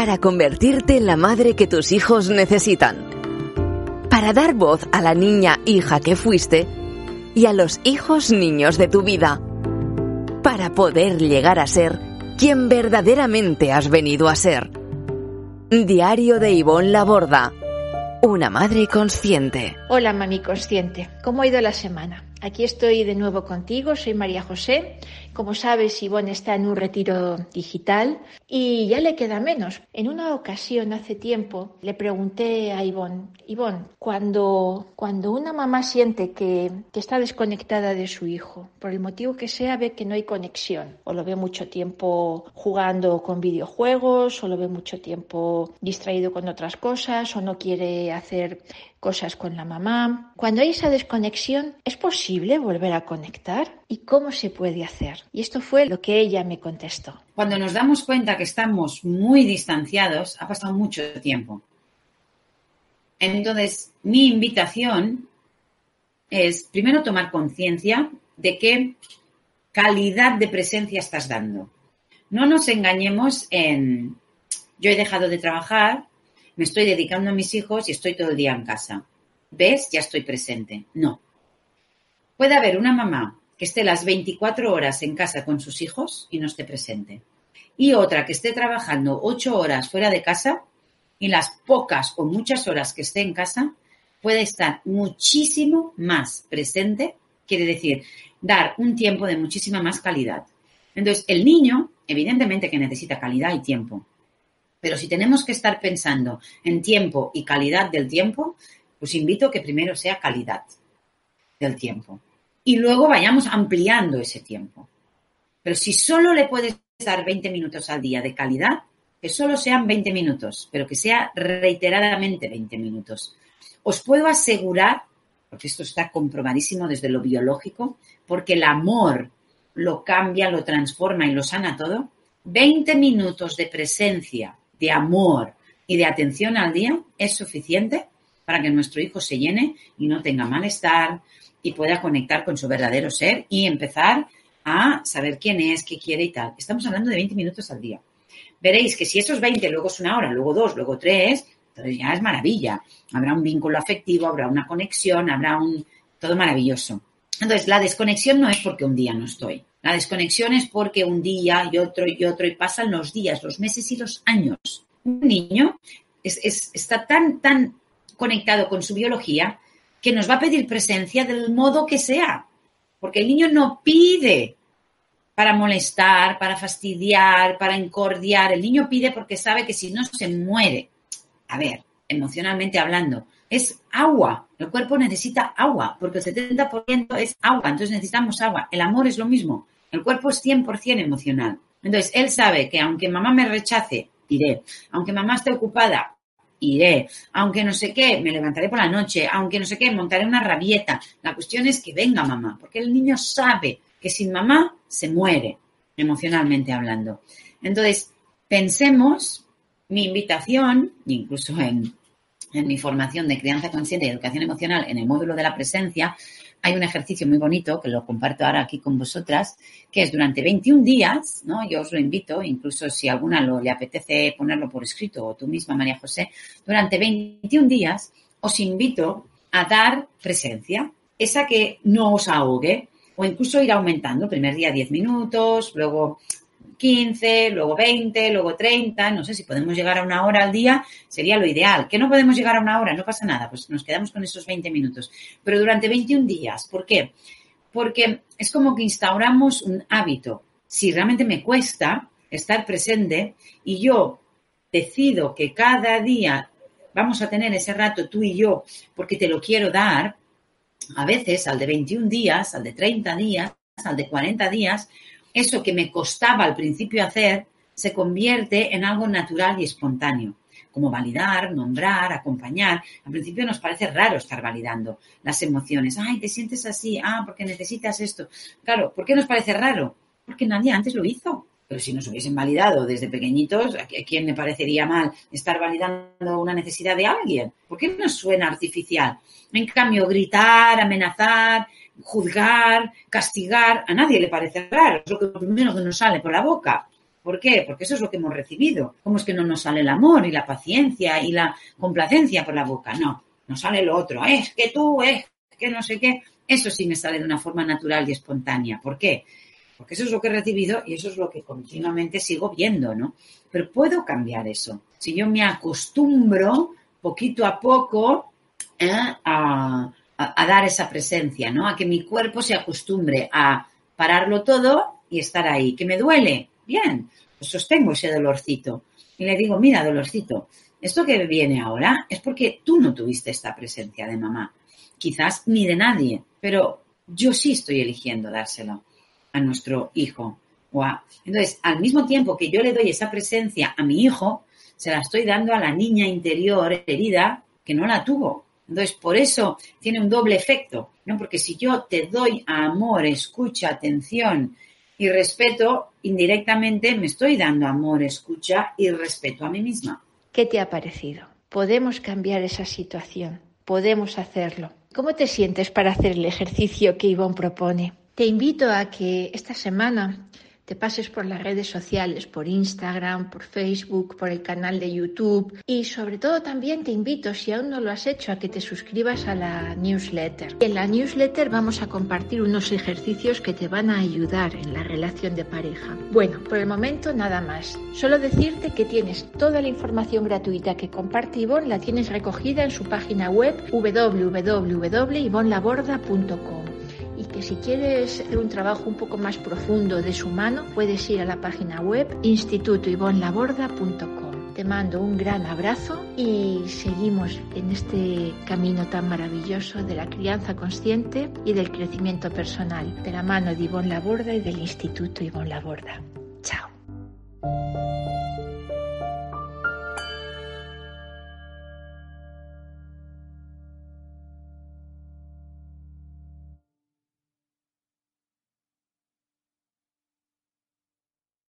para convertirte en la madre que tus hijos necesitan. Para dar voz a la niña hija que fuiste y a los hijos niños de tu vida. Para poder llegar a ser quien verdaderamente has venido a ser. Diario de Ivonne Laborda. Una madre consciente. Hola, mami consciente. ¿Cómo ha ido la semana? Aquí estoy de nuevo contigo, soy María José. Como sabes, Ivonne está en un retiro digital y ya le queda menos. En una ocasión, hace tiempo, le pregunté a Ivonne, Ivonne, cuando, cuando una mamá siente que, que está desconectada de su hijo, por el motivo que sea, ve que no hay conexión, o lo ve mucho tiempo jugando con videojuegos, o lo ve mucho tiempo distraído con otras cosas, o no quiere hacer cosas con la mamá. Cuando hay esa desconexión, ¿es posible volver a conectar? ¿Y cómo se puede hacer? Y esto fue lo que ella me contestó. Cuando nos damos cuenta que estamos muy distanciados, ha pasado mucho tiempo. Entonces, mi invitación es primero tomar conciencia de qué calidad de presencia estás dando. No nos engañemos en yo he dejado de trabajar, me estoy dedicando a mis hijos y estoy todo el día en casa. ¿Ves? Ya estoy presente. No. Puede haber una mamá que esté las 24 horas en casa con sus hijos y no esté presente. Y otra que esté trabajando 8 horas fuera de casa y las pocas o muchas horas que esté en casa puede estar muchísimo más presente, quiere decir, dar un tiempo de muchísima más calidad. Entonces, el niño, evidentemente que necesita calidad y tiempo, pero si tenemos que estar pensando en tiempo y calidad del tiempo, pues invito a que primero sea calidad del tiempo. Y luego vayamos ampliando ese tiempo. Pero si solo le puedes dar 20 minutos al día de calidad, que solo sean 20 minutos, pero que sea reiteradamente 20 minutos. Os puedo asegurar, porque esto está comprobadísimo desde lo biológico, porque el amor lo cambia, lo transforma y lo sana todo, 20 minutos de presencia de amor y de atención al día es suficiente para que nuestro hijo se llene y no tenga malestar y pueda conectar con su verdadero ser y empezar a saber quién es, qué quiere y tal. Estamos hablando de 20 minutos al día. Veréis que si esos 20, luego es una hora, luego dos, luego tres, entonces ya es maravilla. Habrá un vínculo afectivo, habrá una conexión, habrá un... todo maravilloso. Entonces, la desconexión no es porque un día no estoy. La desconexión es porque un día y otro y otro y pasan los días, los meses y los años. Un niño está tan, tan conectado con su biología que nos va a pedir presencia del modo que sea. Porque el niño no pide para molestar, para fastidiar, para encordiar. El niño pide porque sabe que si no se muere. A ver, emocionalmente hablando, es agua. El cuerpo necesita agua, porque el 70% es agua, entonces necesitamos agua. El amor es lo mismo. El cuerpo es 100% emocional. Entonces, él sabe que aunque mamá me rechace, iré. Aunque mamá esté ocupada, iré. Aunque no sé qué, me levantaré por la noche. Aunque no sé qué, montaré una rabieta. La cuestión es que venga mamá, porque el niño sabe que sin mamá se muere, emocionalmente hablando. Entonces, pensemos, mi invitación, incluso en en mi formación de crianza consciente y educación emocional en el módulo de la presencia, hay un ejercicio muy bonito que lo comparto ahora aquí con vosotras, que es durante 21 días, ¿no? Yo os lo invito, incluso si a alguna lo, le apetece ponerlo por escrito, o tú misma, María José, durante 21 días os invito a dar presencia, esa que no os ahogue, o incluso ir aumentando, primer día 10 minutos, luego 15, luego 20, luego 30, no sé si podemos llegar a una hora al día, sería lo ideal. Que no podemos llegar a una hora, no pasa nada, pues nos quedamos con esos 20 minutos. Pero durante 21 días, ¿por qué? Porque es como que instauramos un hábito. Si realmente me cuesta estar presente y yo decido que cada día vamos a tener ese rato tú y yo porque te lo quiero dar, a veces al de 21 días, al de 30 días, al de 40 días, eso que me costaba al principio hacer se convierte en algo natural y espontáneo, como validar, nombrar, acompañar. Al principio nos parece raro estar validando las emociones. Ay, te sientes así, ah, porque necesitas esto. Claro, ¿por qué nos parece raro? Porque nadie antes lo hizo. Pero si nos hubiesen validado desde pequeñitos, ¿a quién me parecería mal estar validando una necesidad de alguien? ¿Por qué nos suena artificial? En cambio, gritar, amenazar, juzgar, castigar, a nadie le parece raro, es lo, que, primero que nos sale por la boca. ¿Por qué? Porque eso es lo que hemos recibido. ¿Cómo es que no nos sale el amor y la paciencia y la complacencia por la boca? No, nos sale lo otro. Es que tú, es que no sé qué. Eso sí me sale de una forma natural y espontánea. ¿Por qué? Porque eso es lo que he recibido y eso es lo que continuamente sigo viendo, ¿no? Pero puedo cambiar eso. Si yo me acostumbro poquito a poco ¿eh? a, a, dar esa presencia, ¿no? A que mi cuerpo se acostumbre a pararlo todo y estar ahí. ¿Que me duele? Bien, pues sostengo ese dolorcito. Y le digo, mira, dolorcito, esto que viene ahora es porque tú no tuviste esta presencia de mamá. Quizás ni de nadie, pero yo sí estoy eligiendo dárselo a nuestro hijo. Entonces, al mismo tiempo que yo le doy esa presencia a mi hijo, se la estoy dando a la niña interior herida que no la tuvo. Entonces, por eso tiene un doble efecto, ¿no? Porque si yo te doy amor, escucha, atención y respeto, indirectamente me estoy dando amor, escucha y respeto a mí misma. ¿Qué te ha parecido? Podemos cambiar esa situación, podemos hacerlo. ¿Cómo te sientes para hacer el ejercicio que Ivonne propone? Te invito a que esta semana te pases por las redes sociales, por Instagram, por Facebook, por el canal de YouTube y sobre todo también te invito, si aún no lo has hecho, a que te suscribas a la newsletter. En la newsletter vamos a compartir unos ejercicios que te van a ayudar en la relación de pareja. Bueno, por el momento nada más. Solo decirte que tienes toda la información gratuita que comparte Ivonne, la tienes recogida en su página web www.ivonlaborda.com que si quieres hacer un trabajo un poco más profundo de su mano, puedes ir a la página web institutoivonlaborda.com. Te mando un gran abrazo y seguimos en este camino tan maravilloso de la crianza consciente y del crecimiento personal, de la mano de Ivonne Laborda y del Instituto Ivonne Laborda. Chao.